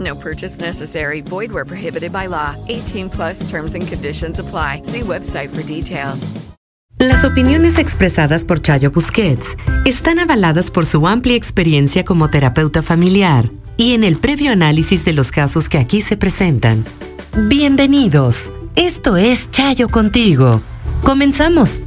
No purchase necessary. Void where prohibited by law. 18 plus terms and conditions apply. See website for details. Las opiniones expresadas por Chayo Busquets están avaladas por su amplia experiencia como terapeuta familiar y en el previo análisis de los casos que aquí se presentan. Bienvenidos. Esto es Chayo contigo. Comenzamos.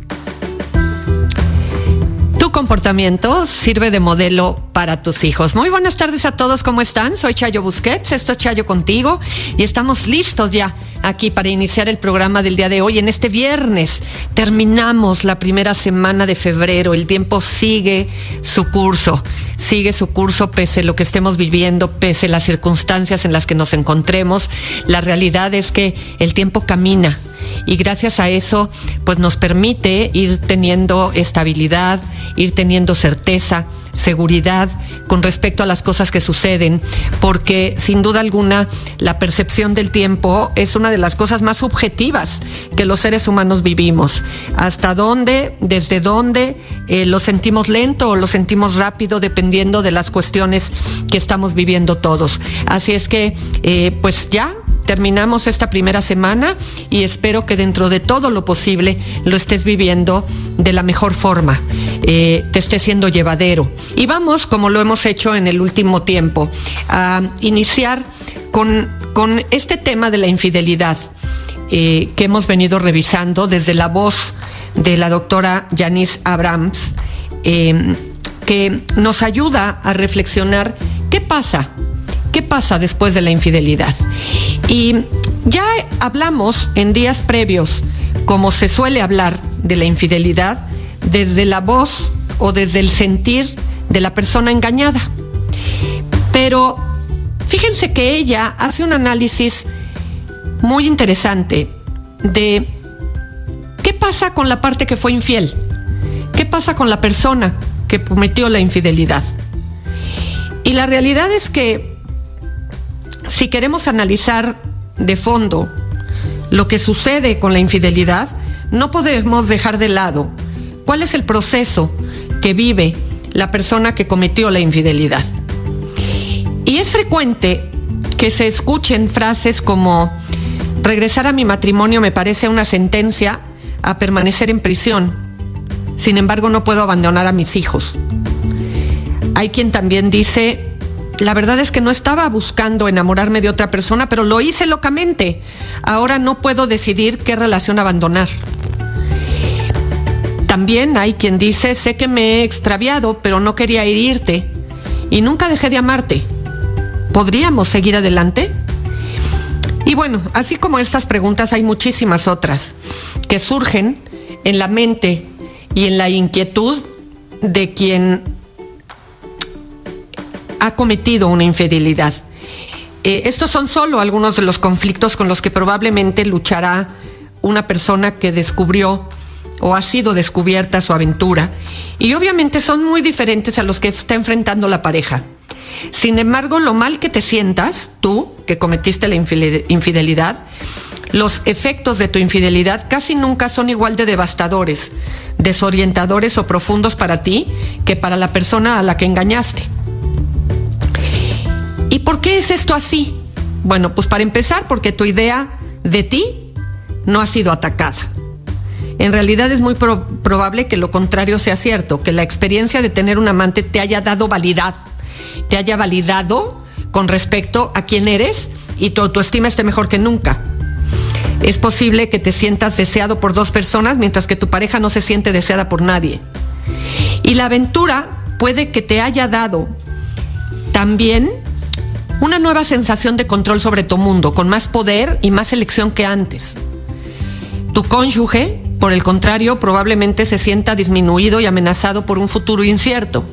Comportamiento sirve de modelo para tus hijos. Muy buenas tardes a todos, ¿cómo están? Soy Chayo Busquets, esto es Chayo contigo y estamos listos ya aquí para iniciar el programa del día de hoy. En este viernes terminamos la primera semana de febrero, el tiempo sigue su curso, sigue su curso pese a lo que estemos viviendo, pese a las circunstancias en las que nos encontremos. La realidad es que el tiempo camina y gracias a eso pues nos permite ir teniendo estabilidad, ir teniendo certeza, seguridad con respecto a las cosas que suceden, porque sin duda alguna la percepción del tiempo es una de las cosas más subjetivas que los seres humanos vivimos. Hasta dónde, desde dónde eh, lo sentimos lento o lo sentimos rápido, dependiendo de las cuestiones que estamos viviendo todos. Así es que, eh, pues ya terminamos esta primera semana y espero que dentro de todo lo posible lo estés viviendo de la mejor forma, eh, te esté siendo llevadero. Y vamos, como lo hemos hecho en el último tiempo, a iniciar con, con este tema de la infidelidad eh, que hemos venido revisando desde la voz de la doctora Janice Abrams, eh, que nos ayuda a reflexionar qué pasa ¿Qué pasa después de la infidelidad? Y ya hablamos en días previos, como se suele hablar de la infidelidad, desde la voz o desde el sentir de la persona engañada. Pero fíjense que ella hace un análisis muy interesante de qué pasa con la parte que fue infiel, qué pasa con la persona que cometió la infidelidad. Y la realidad es que si queremos analizar de fondo lo que sucede con la infidelidad, no podemos dejar de lado cuál es el proceso que vive la persona que cometió la infidelidad. Y es frecuente que se escuchen frases como, regresar a mi matrimonio me parece una sentencia a permanecer en prisión, sin embargo no puedo abandonar a mis hijos. Hay quien también dice, la verdad es que no estaba buscando enamorarme de otra persona, pero lo hice locamente. Ahora no puedo decidir qué relación abandonar. También hay quien dice, sé que me he extraviado, pero no quería herirte y nunca dejé de amarte. ¿Podríamos seguir adelante? Y bueno, así como estas preguntas hay muchísimas otras que surgen en la mente y en la inquietud de quien ha cometido una infidelidad. Eh, estos son solo algunos de los conflictos con los que probablemente luchará una persona que descubrió o ha sido descubierta su aventura. Y obviamente son muy diferentes a los que está enfrentando la pareja. Sin embargo, lo mal que te sientas, tú, que cometiste la infidelidad, los efectos de tu infidelidad casi nunca son igual de devastadores, desorientadores o profundos para ti que para la persona a la que engañaste. ¿Y por qué es esto así? Bueno, pues para empezar, porque tu idea de ti no ha sido atacada. En realidad es muy probable que lo contrario sea cierto, que la experiencia de tener un amante te haya dado validad, te haya validado con respecto a quién eres y tu autoestima esté mejor que nunca. Es posible que te sientas deseado por dos personas mientras que tu pareja no se siente deseada por nadie. Y la aventura puede que te haya dado también una nueva sensación de control sobre tu mundo, con más poder y más elección que antes. Tu cónyuge, por el contrario, probablemente se sienta disminuido y amenazado por un futuro incierto.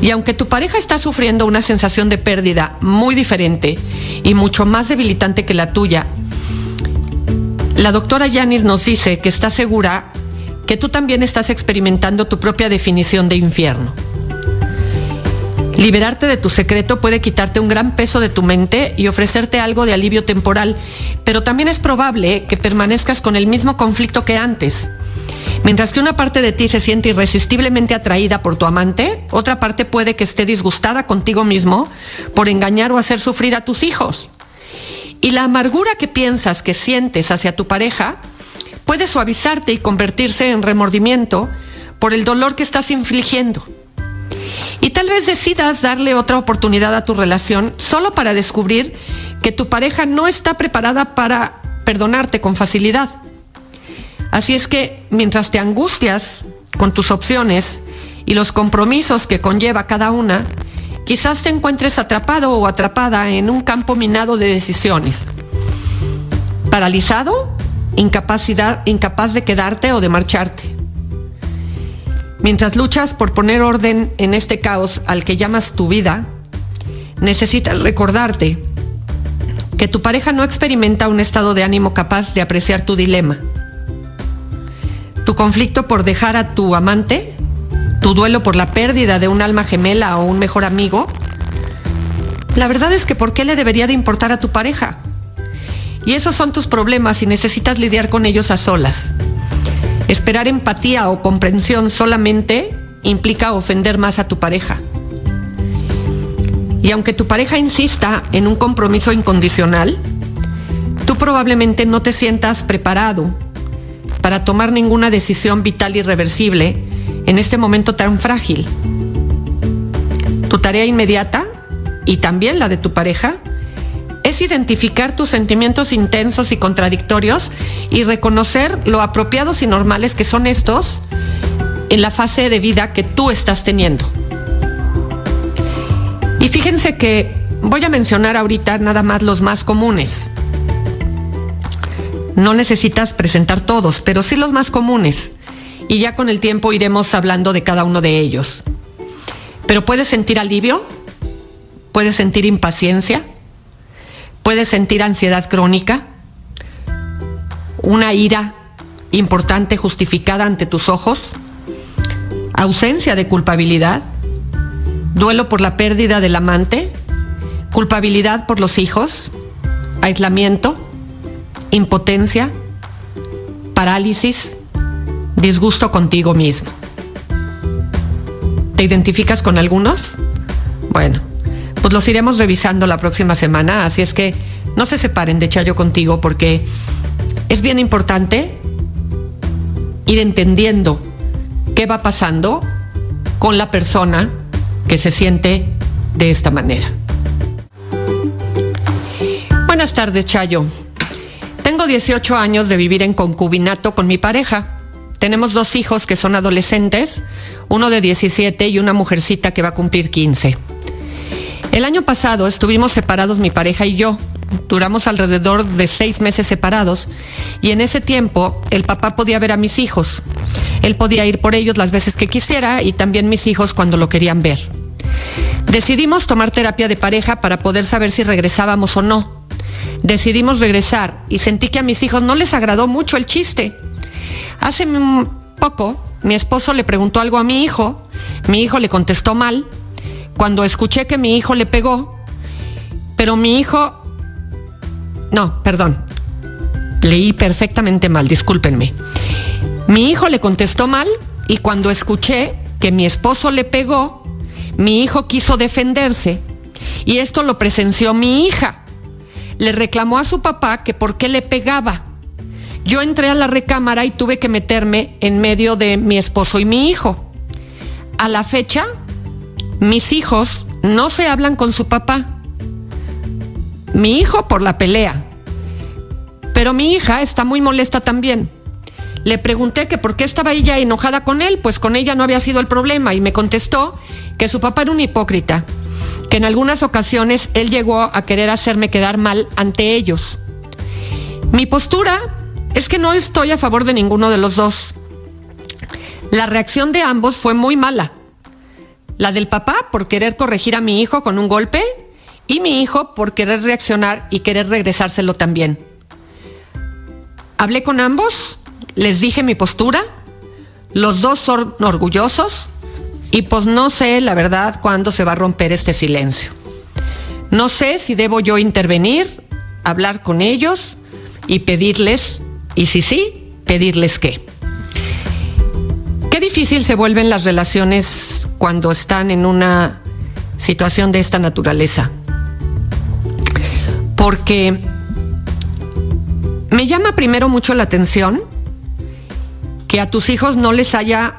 Y aunque tu pareja está sufriendo una sensación de pérdida muy diferente y mucho más debilitante que la tuya, la doctora Yanis nos dice que está segura que tú también estás experimentando tu propia definición de infierno. Liberarte de tu secreto puede quitarte un gran peso de tu mente y ofrecerte algo de alivio temporal, pero también es probable que permanezcas con el mismo conflicto que antes. Mientras que una parte de ti se siente irresistiblemente atraída por tu amante, otra parte puede que esté disgustada contigo mismo por engañar o hacer sufrir a tus hijos. Y la amargura que piensas que sientes hacia tu pareja puede suavizarte y convertirse en remordimiento por el dolor que estás infligiendo. Y tal vez decidas darle otra oportunidad a tu relación solo para descubrir que tu pareja no está preparada para perdonarte con facilidad. Así es que mientras te angustias con tus opciones y los compromisos que conlleva cada una, quizás te encuentres atrapado o atrapada en un campo minado de decisiones. Paralizado, incapacidad, incapaz de quedarte o de marcharte. Mientras luchas por poner orden en este caos al que llamas tu vida, necesitas recordarte que tu pareja no experimenta un estado de ánimo capaz de apreciar tu dilema. Tu conflicto por dejar a tu amante, tu duelo por la pérdida de un alma gemela o un mejor amigo, la verdad es que ¿por qué le debería de importar a tu pareja? Y esos son tus problemas y necesitas lidiar con ellos a solas. Esperar empatía o comprensión solamente implica ofender más a tu pareja. Y aunque tu pareja insista en un compromiso incondicional, tú probablemente no te sientas preparado para tomar ninguna decisión vital irreversible en este momento tan frágil. Tu tarea inmediata, y también la de tu pareja, es identificar tus sentimientos intensos y contradictorios y reconocer lo apropiados y normales que son estos en la fase de vida que tú estás teniendo. Y fíjense que voy a mencionar ahorita nada más los más comunes. No necesitas presentar todos, pero sí los más comunes. Y ya con el tiempo iremos hablando de cada uno de ellos. Pero puedes sentir alivio, puedes sentir impaciencia, Puedes sentir ansiedad crónica, una ira importante justificada ante tus ojos, ausencia de culpabilidad, duelo por la pérdida del amante, culpabilidad por los hijos, aislamiento, impotencia, parálisis, disgusto contigo mismo. ¿Te identificas con algunos? Bueno, pues los iremos revisando la próxima semana, así es que no se separen de Chayo contigo porque es bien importante ir entendiendo qué va pasando con la persona que se siente de esta manera. Buenas tardes, Chayo. Tengo 18 años de vivir en concubinato con mi pareja. Tenemos dos hijos que son adolescentes, uno de 17 y una mujercita que va a cumplir 15. El año pasado estuvimos separados mi pareja y yo. Duramos alrededor de seis meses separados y en ese tiempo el papá podía ver a mis hijos. Él podía ir por ellos las veces que quisiera y también mis hijos cuando lo querían ver. Decidimos tomar terapia de pareja para poder saber si regresábamos o no. Decidimos regresar y sentí que a mis hijos no les agradó mucho el chiste. Hace poco mi esposo le preguntó algo a mi hijo, mi hijo le contestó mal cuando escuché que mi hijo le pegó, pero mi hijo no, perdón, leí perfectamente mal, discúlpenme. Mi hijo le contestó mal y cuando escuché que mi esposo le pegó, mi hijo quiso defenderse y esto lo presenció mi hija. Le reclamó a su papá que por qué le pegaba. Yo entré a la recámara y tuve que meterme en medio de mi esposo y mi hijo. A la fecha, mis hijos no se hablan con su papá. Mi hijo por la pelea. Pero mi hija está muy molesta también. Le pregunté que por qué estaba ella enojada con él, pues con ella no había sido el problema y me contestó que su papá era un hipócrita, que en algunas ocasiones él llegó a querer hacerme quedar mal ante ellos. Mi postura es que no estoy a favor de ninguno de los dos. La reacción de ambos fue muy mala. La del papá por querer corregir a mi hijo con un golpe y mi hijo por querer reaccionar y querer regresárselo también. Hablé con ambos, les dije mi postura, los dos son orgullosos y pues no sé la verdad cuándo se va a romper este silencio. No sé si debo yo intervenir, hablar con ellos y pedirles, y si sí, pedirles qué. Qué difícil se vuelven las relaciones cuando están en una situación de esta naturaleza. Porque me llama primero mucho la atención que a tus hijos no les haya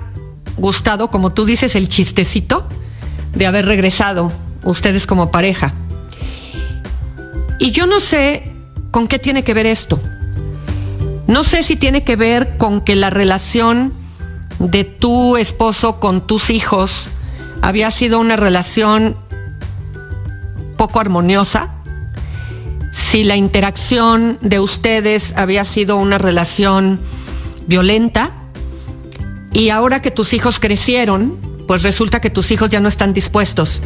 gustado, como tú dices, el chistecito de haber regresado ustedes como pareja. Y yo no sé con qué tiene que ver esto. No sé si tiene que ver con que la relación de tu esposo con tus hijos había sido una relación poco armoniosa, si la interacción de ustedes había sido una relación violenta, y ahora que tus hijos crecieron, pues resulta que tus hijos ya no están dispuestos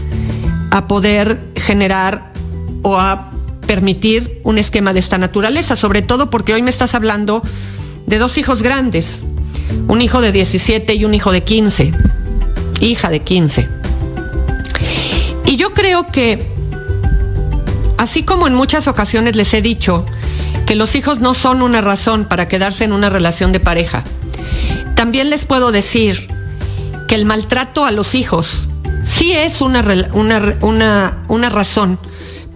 a poder generar o a permitir un esquema de esta naturaleza, sobre todo porque hoy me estás hablando de dos hijos grandes, un hijo de 17 y un hijo de 15, hija de 15. Y yo creo que, así como en muchas ocasiones les he dicho, que los hijos no son una razón para quedarse en una relación de pareja, también les puedo decir que el maltrato a los hijos sí es una, una, una razón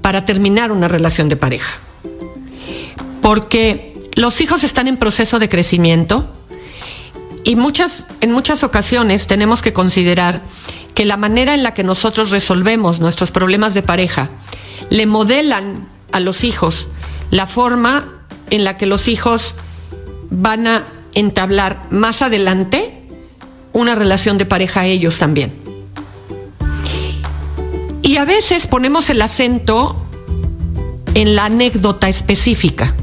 para terminar una relación de pareja. Porque los hijos están en proceso de crecimiento y muchas, en muchas ocasiones tenemos que considerar que la manera en la que nosotros resolvemos nuestros problemas de pareja le modelan a los hijos la forma en la que los hijos van a entablar más adelante una relación de pareja a ellos también. Y a veces ponemos el acento en la anécdota específica.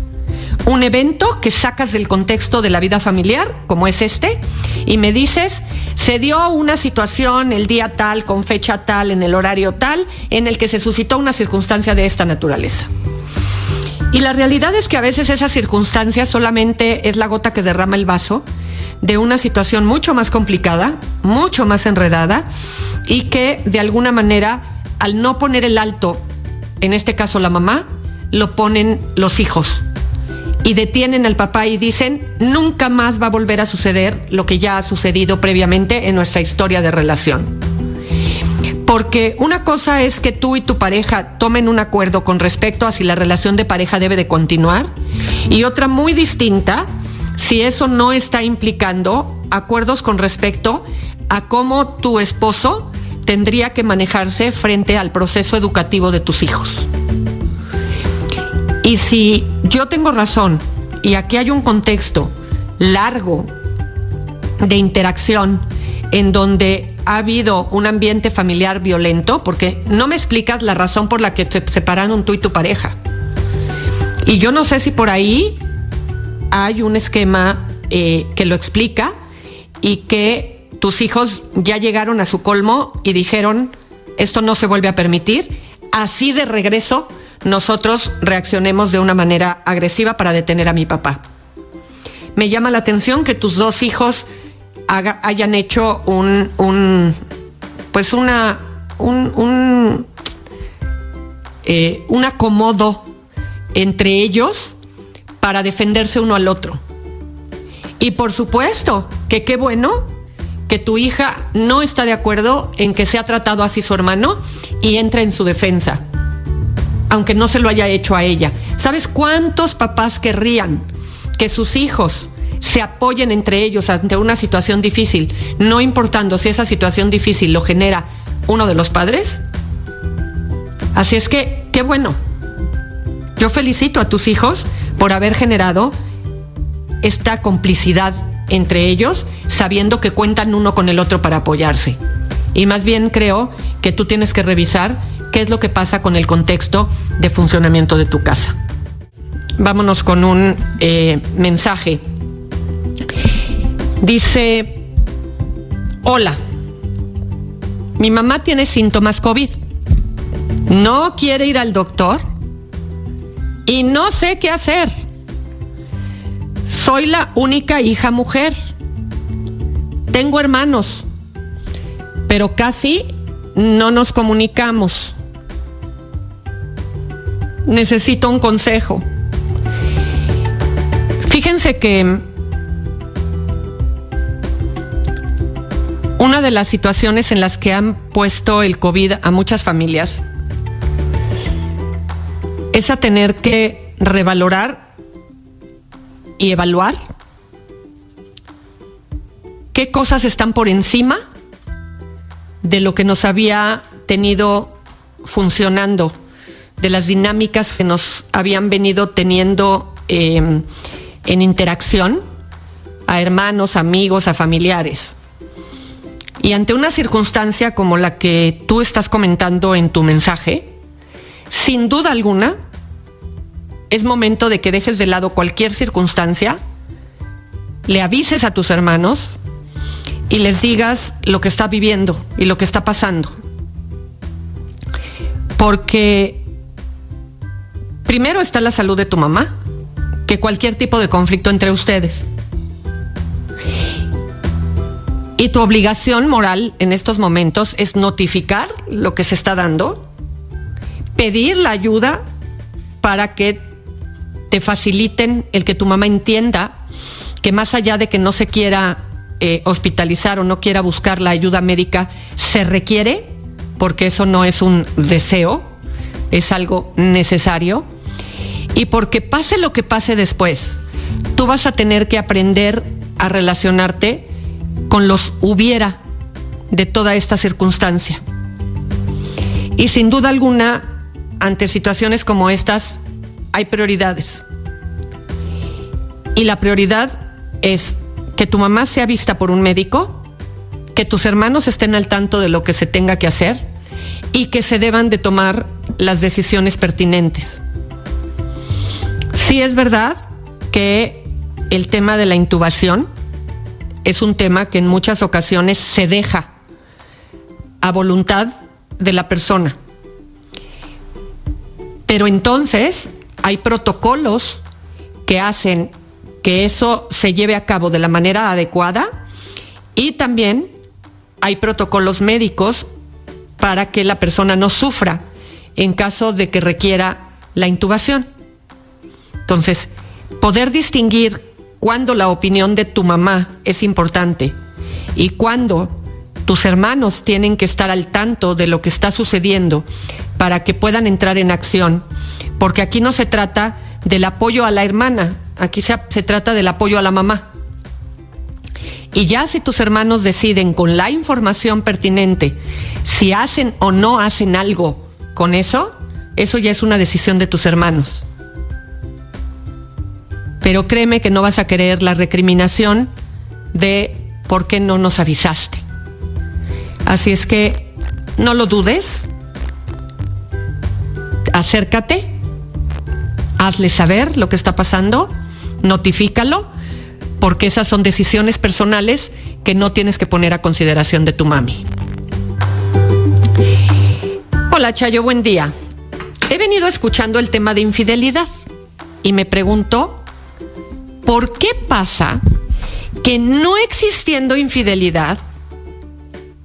Un evento que sacas del contexto de la vida familiar, como es este, y me dices, se dio una situación el día tal, con fecha tal, en el horario tal, en el que se suscitó una circunstancia de esta naturaleza. Y la realidad es que a veces esa circunstancia solamente es la gota que derrama el vaso de una situación mucho más complicada, mucho más enredada, y que de alguna manera al no poner el alto, en este caso la mamá, lo ponen los hijos. Y detienen al papá y dicen, nunca más va a volver a suceder lo que ya ha sucedido previamente en nuestra historia de relación. Porque una cosa es que tú y tu pareja tomen un acuerdo con respecto a si la relación de pareja debe de continuar y otra muy distinta si eso no está implicando acuerdos con respecto a cómo tu esposo tendría que manejarse frente al proceso educativo de tus hijos. Y si yo tengo razón y aquí hay un contexto largo de interacción en donde ha habido un ambiente familiar violento, porque no me explicas la razón por la que te separaron tú y tu pareja. Y yo no sé si por ahí hay un esquema eh, que lo explica y que tus hijos ya llegaron a su colmo y dijeron, esto no se vuelve a permitir, así de regreso nosotros reaccionemos de una manera agresiva para detener a mi papá. Me llama la atención que tus dos hijos hayan hecho un, un pues una, un, un, eh, un acomodo entre ellos para defenderse uno al otro. Y por supuesto que qué bueno que tu hija no está de acuerdo en que se ha tratado así su hermano y entra en su defensa, aunque no se lo haya hecho a ella. ¿Sabes cuántos papás querrían que sus hijos se apoyen entre ellos ante una situación difícil, no importando si esa situación difícil lo genera uno de los padres? Así es que, qué bueno. Yo felicito a tus hijos por haber generado esta complicidad entre ellos, sabiendo que cuentan uno con el otro para apoyarse. Y más bien creo que tú tienes que revisar qué es lo que pasa con el contexto de funcionamiento de tu casa. Vámonos con un eh, mensaje. Dice, hola, mi mamá tiene síntomas COVID. No quiere ir al doctor y no sé qué hacer. Soy la única hija mujer. Tengo hermanos, pero casi no nos comunicamos. Necesito un consejo. Fíjense que una de las situaciones en las que han puesto el COVID a muchas familias es a tener que revalorar y evaluar qué cosas están por encima de lo que nos había tenido funcionando, de las dinámicas que nos habían venido teniendo em, en interacción a hermanos, amigos, a familiares. Y ante una circunstancia como la que tú estás comentando en tu mensaje, sin duda alguna, es momento de que dejes de lado cualquier circunstancia, le avises a tus hermanos y les digas lo que está viviendo y lo que está pasando. Porque primero está la salud de tu mamá, que cualquier tipo de conflicto entre ustedes. Y tu obligación moral en estos momentos es notificar lo que se está dando, pedir la ayuda para que te faciliten el que tu mamá entienda que más allá de que no se quiera eh, hospitalizar o no quiera buscar la ayuda médica, se requiere, porque eso no es un deseo, es algo necesario, y porque pase lo que pase después, tú vas a tener que aprender a relacionarte con los hubiera de toda esta circunstancia. Y sin duda alguna, ante situaciones como estas, hay prioridades. Y la prioridad es que tu mamá sea vista por un médico, que tus hermanos estén al tanto de lo que se tenga que hacer y que se deban de tomar las decisiones pertinentes. Sí es verdad que el tema de la intubación es un tema que en muchas ocasiones se deja a voluntad de la persona. Pero entonces hay protocolos que hacen que eso se lleve a cabo de la manera adecuada y también hay protocolos médicos para que la persona no sufra en caso de que requiera la intubación. Entonces, poder distinguir cuándo la opinión de tu mamá es importante y cuándo tus hermanos tienen que estar al tanto de lo que está sucediendo para que puedan entrar en acción, porque aquí no se trata del apoyo a la hermana, aquí se, trata del apoyo a la mamá. Y ya si tus hermanos deciden con la información pertinente si hacen o no hacen algo con eso, eso ya es una decisión de tus hermanos. Pero créeme que no vas a querer la recriminación de por qué no nos avisaste. Así es que no lo dudes, acércate, hazle saber lo que está pasando, notifícalo, porque esas son decisiones personales que no tienes que poner a consideración de tu mami. Hola Chayo, buen día. He venido escuchando el tema de infidelidad y me pregunto, ¿por qué pasa que no existiendo infidelidad,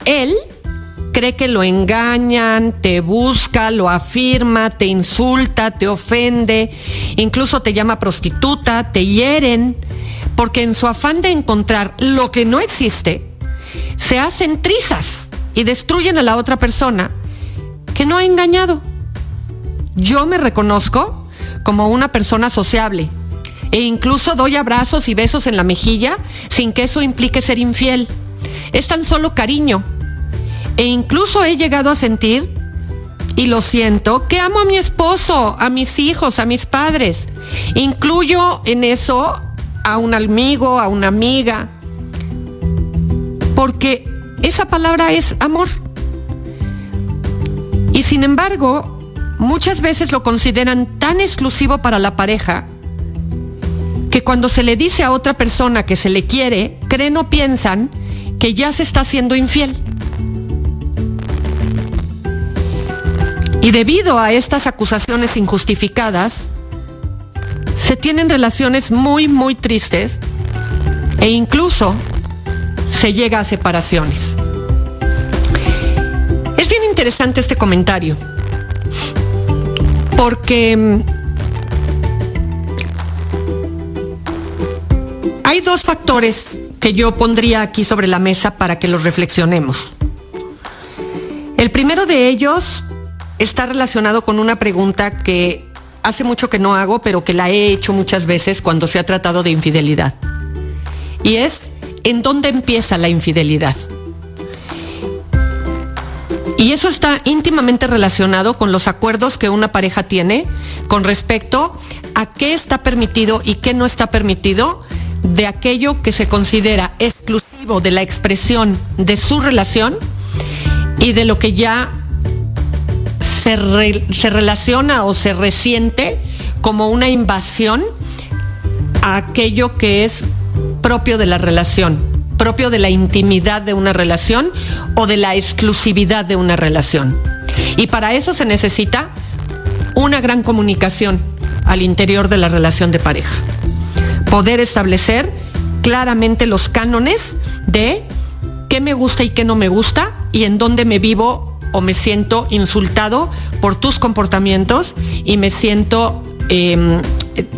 él cree que lo engañan, te busca, lo afirma, te insulta, te ofende, incluso te llama prostituta, te hieren, porque en su afán de encontrar lo que no existe, se hacen trizas y destruyen a la otra persona que no ha engañado. Yo me reconozco como una persona sociable e incluso doy abrazos y besos en la mejilla sin que eso implique ser infiel. Es tan solo cariño. E incluso he llegado a sentir, y lo siento, que amo a mi esposo, a mis hijos, a mis padres. Incluyo en eso a un amigo, a una amiga, porque esa palabra es amor. Y sin embargo, muchas veces lo consideran tan exclusivo para la pareja que cuando se le dice a otra persona que se le quiere, creen o piensan que ya se está siendo infiel. Y debido a estas acusaciones injustificadas, se tienen relaciones muy, muy tristes e incluso se llega a separaciones. Es bien interesante este comentario, porque hay dos factores que yo pondría aquí sobre la mesa para que los reflexionemos. El primero de ellos está relacionado con una pregunta que hace mucho que no hago, pero que la he hecho muchas veces cuando se ha tratado de infidelidad. Y es, ¿en dónde empieza la infidelidad? Y eso está íntimamente relacionado con los acuerdos que una pareja tiene con respecto a qué está permitido y qué no está permitido de aquello que se considera exclusivo de la expresión de su relación y de lo que ya se, se relaciona o se resiente como una invasión a aquello que es propio de la relación, propio de la intimidad de una relación o de la exclusividad de una relación. Y para eso se necesita una gran comunicación al interior de la relación de pareja poder establecer claramente los cánones de qué me gusta y qué no me gusta y en dónde me vivo o me siento insultado por tus comportamientos y me siento em,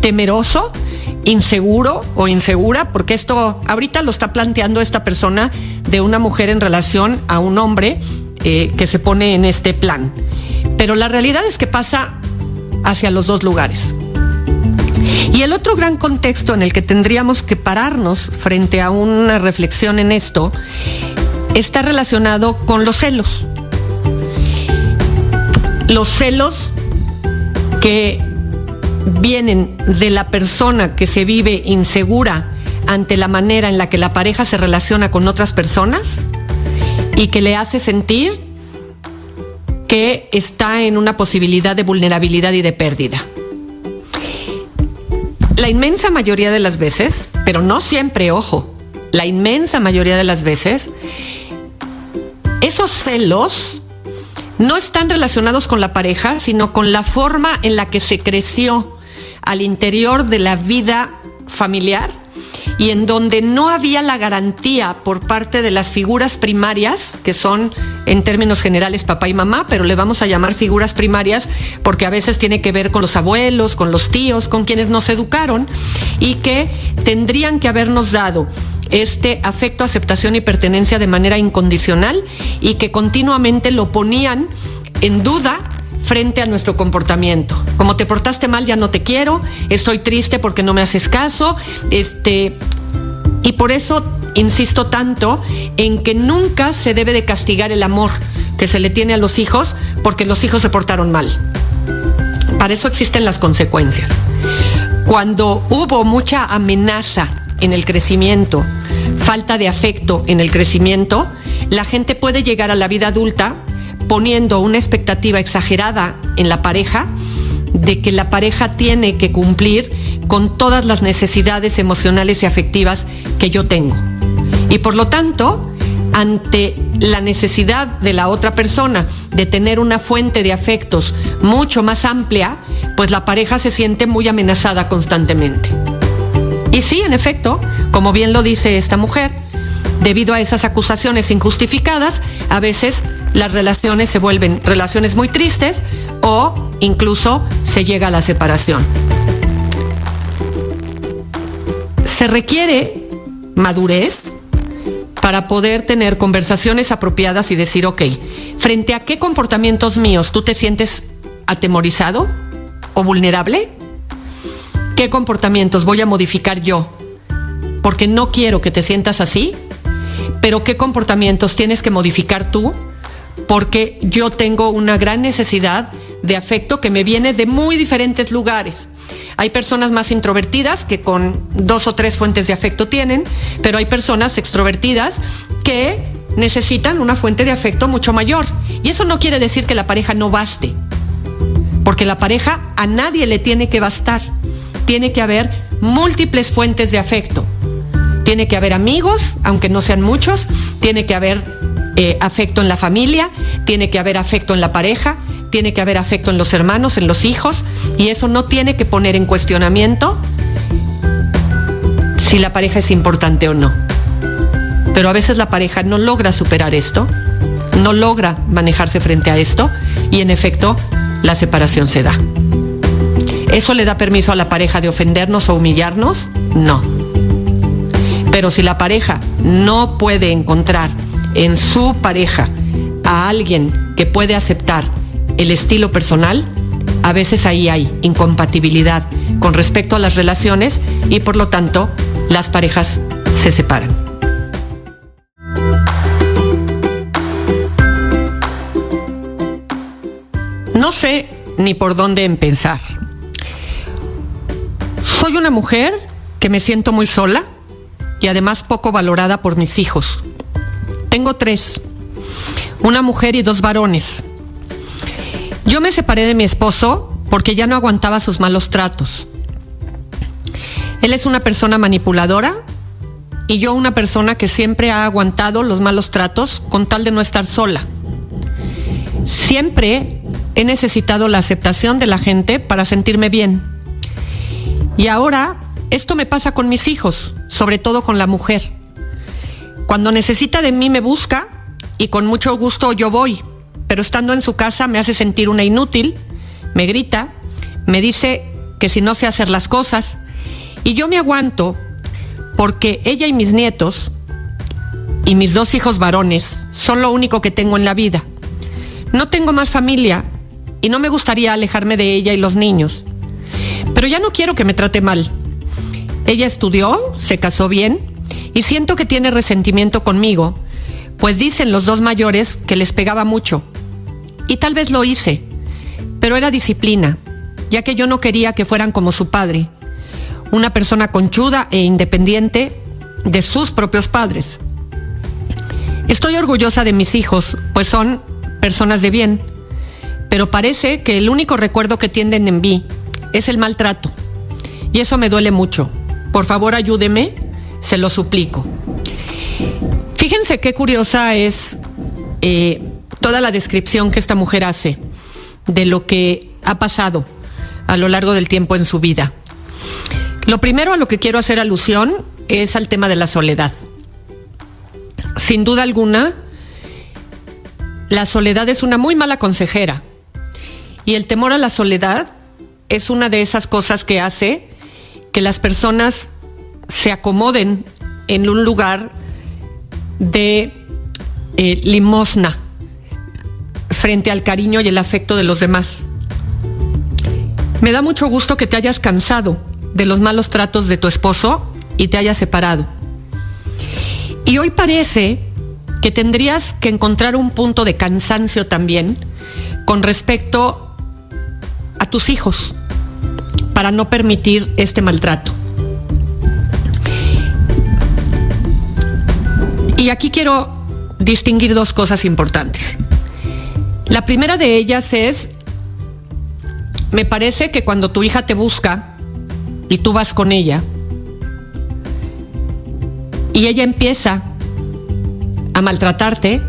temeroso, inseguro o insegura, porque esto ahorita lo está planteando esta persona de una mujer en relación a un hombre eh, que se pone en este plan. Pero la realidad es que pasa hacia los dos lugares. Y el otro gran contexto en el que tendríamos que pararnos frente a una reflexión en esto está relacionado con los celos. Los celos que vienen de la persona que se vive insegura ante la manera en la que la pareja se relaciona con otras personas y que le hace sentir que está en una posibilidad de vulnerabilidad y de pérdida la inmensa mayoría de las veces, pero no siempre, ojo, la inmensa mayoría de las veces, esos celos no están relacionados con la pareja, sino con la forma en la que se creció al interior de la vida familiar y en donde no había la garantía por parte de las figuras primarias, que son en términos generales papá y mamá, pero le vamos a llamar figuras primarias porque a veces tiene que ver con los abuelos, con los tíos, con quienes nos educaron y que tendrían que habernos dado este afecto, aceptación y pertenencia de manera incondicional y que continuamente lo ponían en duda frente a nuestro comportamiento. Como te portaste mal, ya no te quiero, estoy triste porque no me haces caso, este, y por eso insisto tanto en que nunca se debe de castigar el amor que se le tiene a los hijos porque los hijos se portaron mal. Para eso existen las consecuencias. Cuando hubo mucha amenaza en el crecimiento, falta de afecto en el crecimiento, la gente puede llegar a la vida adulta poniendo una expectativa exagerada en la pareja de que la pareja tiene que cumplir con todas las necesidades emocionales y afectivas que yo tengo. Y por lo tanto, ante la necesidad de la otra persona de tener una fuente de afectos mucho más amplia, pues la pareja se siente muy amenazada constantemente. Y sí, en efecto, como bien lo dice esta mujer, debido a esas acusaciones injustificadas, a veces las relaciones se vuelven relaciones muy tristes o incluso se llega a la separación. Se requiere madurez para poder tener conversaciones apropiadas y decir, ok, frente a qué comportamientos míos tú te sientes atemorizado o vulnerable, qué comportamientos voy a modificar yo, porque no quiero que te sientas así, pero qué comportamientos tienes que modificar tú, porque yo tengo una gran necesidad de afecto que me viene de muy diferentes lugares. Hay personas más introvertidas que con dos o tres fuentes de afecto tienen, pero hay personas extrovertidas que necesitan una fuente de afecto mucho mayor. Y eso no quiere decir que la pareja no baste, porque la pareja a nadie le tiene que bastar. Tiene que haber múltiples fuentes de afecto. Tiene que haber amigos, aunque no sean muchos, tiene que haber eh, afecto en la familia, tiene que haber afecto en la pareja, tiene que haber afecto en los hermanos, en los hijos, y eso no tiene que poner en cuestionamiento si la pareja es importante o no. Pero a veces la pareja no logra superar esto, no logra manejarse frente a esto, y en efecto la separación se da. ¿Eso le da permiso a la pareja de ofendernos o humillarnos? No. Pero si la pareja no puede encontrar en su pareja a alguien que puede aceptar el estilo personal, a veces ahí hay incompatibilidad con respecto a las relaciones y por lo tanto las parejas se separan. No sé ni por dónde empezar. Soy una mujer que me siento muy sola y además poco valorada por mis hijos. Tengo tres, una mujer y dos varones. Yo me separé de mi esposo porque ya no aguantaba sus malos tratos. Él es una persona manipuladora y yo una persona que siempre ha aguantado los malos tratos con tal de no estar sola. Siempre he necesitado la aceptación de la gente para sentirme bien. Y ahora esto me pasa con mis hijos, sobre todo con la mujer. Cuando necesita de mí me busca y con mucho gusto yo voy pero estando en su casa me hace sentir una inútil, me grita, me dice que si no sé hacer las cosas, y yo me aguanto porque ella y mis nietos y mis dos hijos varones son lo único que tengo en la vida. No tengo más familia y no me gustaría alejarme de ella y los niños. Pero ya no quiero que me trate mal. Ella estudió, se casó bien y siento que tiene resentimiento conmigo, pues dicen los dos mayores que les pegaba mucho y tal vez lo hice, pero era disciplina, ya que yo no quería que fueran como su padre, una persona conchuda e independiente de sus propios padres. Estoy orgullosa de mis hijos, pues son personas de bien, pero parece que el único recuerdo que tienden en mí es el maltrato. Y eso me duele mucho. Por favor, ayúdeme, se lo suplico. Fíjense qué curiosa es eh, toda la descripción que esta mujer hace de lo que ha pasado a lo largo del tiempo en su vida. Lo primero a lo que quiero hacer alusión es al tema de la soledad. Sin duda alguna, la soledad es una muy mala consejera y el temor a la soledad es una de esas cosas que hace que las personas se acomoden en un lugar de eh, limosna, frente al cariño y el afecto de los demás. Me da mucho gusto que te hayas cansado de los malos tratos de tu esposo y te hayas separado. Y hoy parece que tendrías que encontrar un punto de cansancio también con respecto a tus hijos para no permitir este maltrato. Y aquí quiero distinguir dos cosas importantes. La primera de ellas es, me parece que cuando tu hija te busca y tú vas con ella, y ella empieza a maltratarte,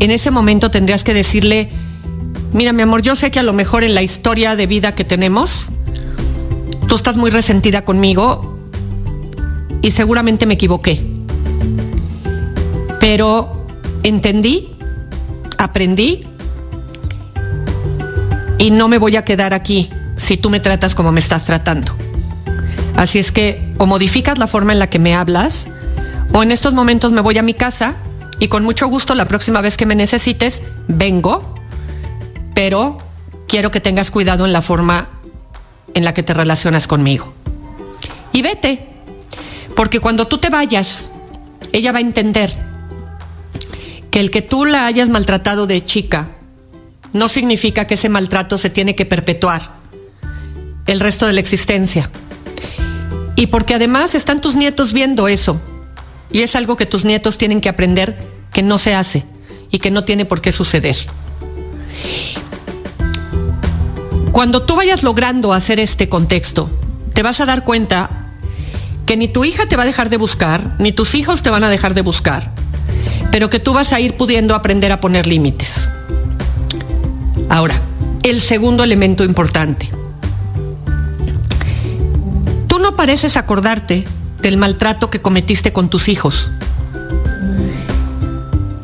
en ese momento tendrías que decirle, mira mi amor, yo sé que a lo mejor en la historia de vida que tenemos, tú estás muy resentida conmigo y seguramente me equivoqué. Pero entendí, aprendí y no me voy a quedar aquí si tú me tratas como me estás tratando. Así es que o modificas la forma en la que me hablas o en estos momentos me voy a mi casa y con mucho gusto la próxima vez que me necesites vengo, pero quiero que tengas cuidado en la forma en la que te relacionas conmigo. Y vete, porque cuando tú te vayas, ella va a entender que el que tú la hayas maltratado de chica no significa que ese maltrato se tiene que perpetuar el resto de la existencia. Y porque además están tus nietos viendo eso. Y es algo que tus nietos tienen que aprender que no se hace y que no tiene por qué suceder. Cuando tú vayas logrando hacer este contexto, te vas a dar cuenta que ni tu hija te va a dejar de buscar, ni tus hijos te van a dejar de buscar, pero que tú vas a ir pudiendo aprender a poner límites. Ahora, el segundo elemento importante. Tú no pareces acordarte del maltrato que cometiste con tus hijos.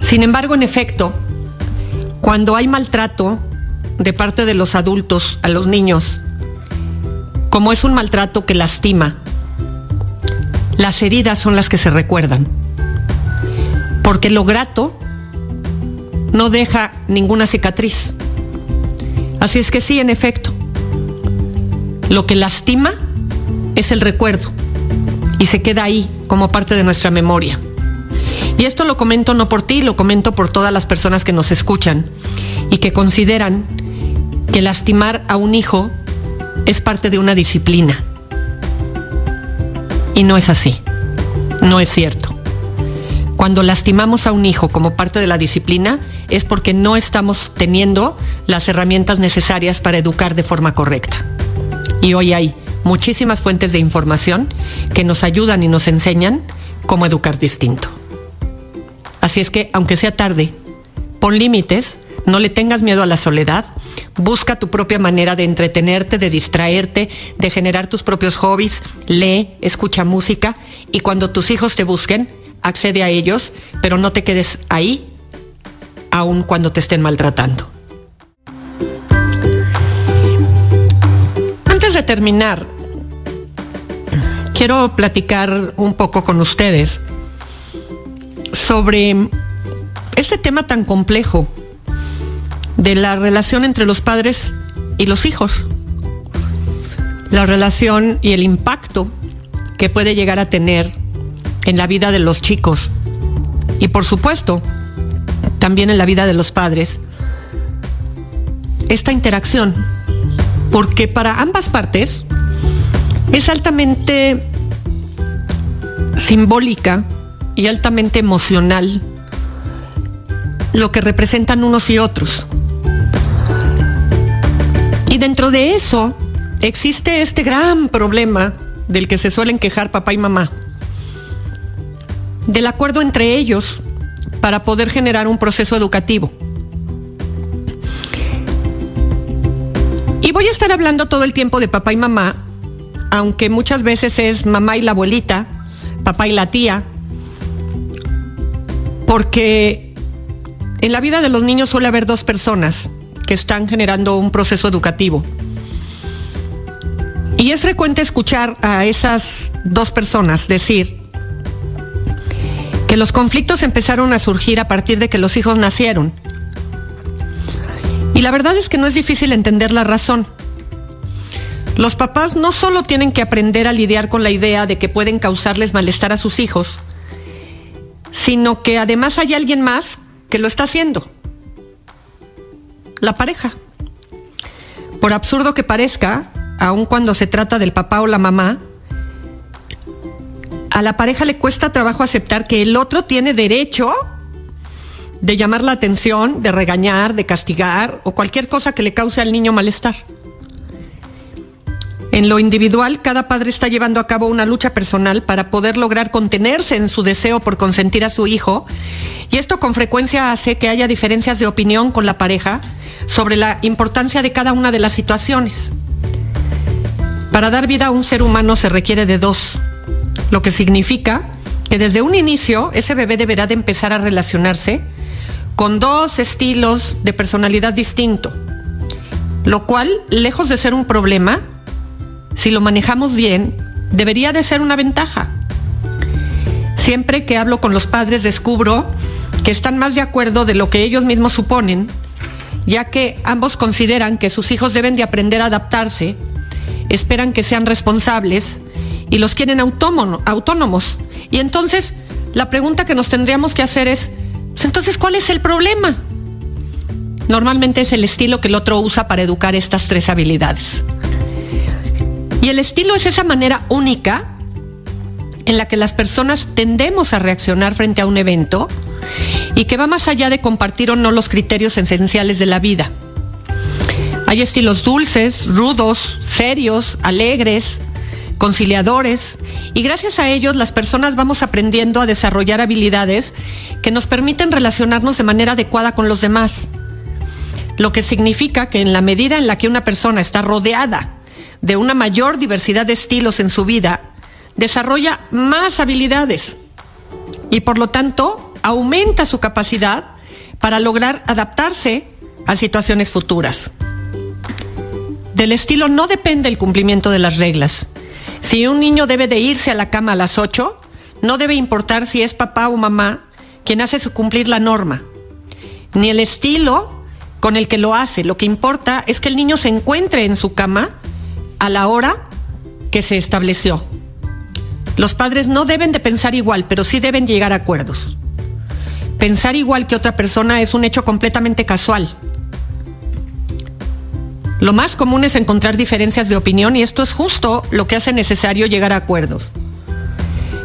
Sin embargo, en efecto, cuando hay maltrato de parte de los adultos a los niños, como es un maltrato que lastima, las heridas son las que se recuerdan. Porque lo grato no deja ninguna cicatriz. Así es que sí, en efecto, lo que lastima es el recuerdo y se queda ahí como parte de nuestra memoria. Y esto lo comento no por ti, lo comento por todas las personas que nos escuchan y que consideran que lastimar a un hijo es parte de una disciplina. Y no es así, no es cierto. Cuando lastimamos a un hijo como parte de la disciplina es porque no estamos teniendo las herramientas necesarias para educar de forma correcta. Y hoy hay muchísimas fuentes de información que nos ayudan y nos enseñan cómo educar distinto. Así es que, aunque sea tarde, pon límites, no le tengas miedo a la soledad, busca tu propia manera de entretenerte, de distraerte, de generar tus propios hobbies, lee, escucha música. Y cuando tus hijos te busquen, accede a ellos, pero no te quedes ahí aun cuando te estén maltratando. Antes de terminar, quiero platicar un poco con ustedes sobre este tema tan complejo de la relación entre los padres y los hijos. La relación y el impacto que puede llegar a tener en la vida de los chicos y por supuesto también en la vida de los padres esta interacción, porque para ambas partes es altamente simbólica y altamente emocional lo que representan unos y otros. Dentro de eso existe este gran problema del que se suelen quejar papá y mamá del acuerdo entre ellos para poder generar un proceso educativo. Y voy a estar hablando todo el tiempo de papá y mamá, aunque muchas veces es mamá y la abuelita, papá y la tía, porque en la vida de los niños suele haber dos personas que están generando un proceso educativo. Y es frecuente escuchar a esas dos personas decir, que los conflictos empezaron a surgir a partir de que los hijos nacieron. Y la verdad es que no es difícil entender la razón. Los papás no solo tienen que aprender a lidiar con la idea de que pueden causarles malestar a sus hijos, sino que además hay alguien más que lo está haciendo. La pareja. Por absurdo que parezca, aun cuando se trata del papá o la mamá, a la pareja le cuesta trabajo aceptar que el otro tiene derecho de llamar la atención, de regañar, de castigar o cualquier cosa que le cause al niño malestar. En lo individual, cada padre está llevando a cabo una lucha personal para poder lograr contenerse en su deseo por consentir a su hijo, y esto con frecuencia hace que haya diferencias de opinión con la pareja sobre la importancia de cada una de las situaciones. Para dar vida a un ser humano se requiere de dos, lo que significa que desde un inicio ese bebé deberá de empezar a relacionarse con dos estilos de personalidad distinto, lo cual, lejos de ser un problema, si lo manejamos bien, debería de ser una ventaja. Siempre que hablo con los padres descubro que están más de acuerdo de lo que ellos mismos suponen, ya que ambos consideran que sus hijos deben de aprender a adaptarse, esperan que sean responsables y los quieren autónomos. Y entonces la pregunta que nos tendríamos que hacer es, pues entonces, ¿cuál es el problema? Normalmente es el estilo que el otro usa para educar estas tres habilidades. Y el estilo es esa manera única en la que las personas tendemos a reaccionar frente a un evento y que va más allá de compartir o no los criterios esenciales de la vida. Hay estilos dulces, rudos, serios, alegres, conciliadores, y gracias a ellos las personas vamos aprendiendo a desarrollar habilidades que nos permiten relacionarnos de manera adecuada con los demás. Lo que significa que en la medida en la que una persona está rodeada de una mayor diversidad de estilos en su vida, desarrolla más habilidades y por lo tanto aumenta su capacidad para lograr adaptarse a situaciones futuras. Del estilo no depende el cumplimiento de las reglas, si un niño debe de irse a la cama a las 8, no debe importar si es papá o mamá quien hace su cumplir la norma, ni el estilo con el que lo hace. Lo que importa es que el niño se encuentre en su cama a la hora que se estableció. Los padres no deben de pensar igual, pero sí deben llegar a acuerdos. Pensar igual que otra persona es un hecho completamente casual. Lo más común es encontrar diferencias de opinión y esto es justo lo que hace necesario llegar a acuerdos.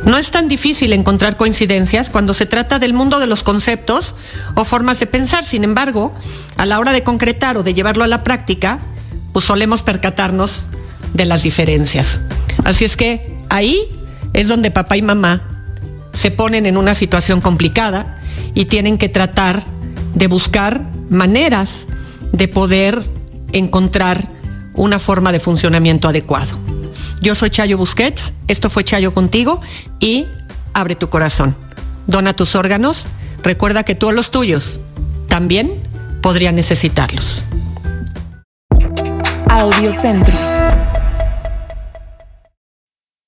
No es tan difícil encontrar coincidencias cuando se trata del mundo de los conceptos o formas de pensar. Sin embargo, a la hora de concretar o de llevarlo a la práctica, pues solemos percatarnos de las diferencias. Así es que ahí es donde papá y mamá se ponen en una situación complicada y tienen que tratar de buscar maneras de poder encontrar una forma de funcionamiento adecuado. Yo soy Chayo Busquets, esto fue Chayo contigo y abre tu corazón. Dona tus órganos, recuerda que todos los tuyos también podrían necesitarlos. Audio Centro.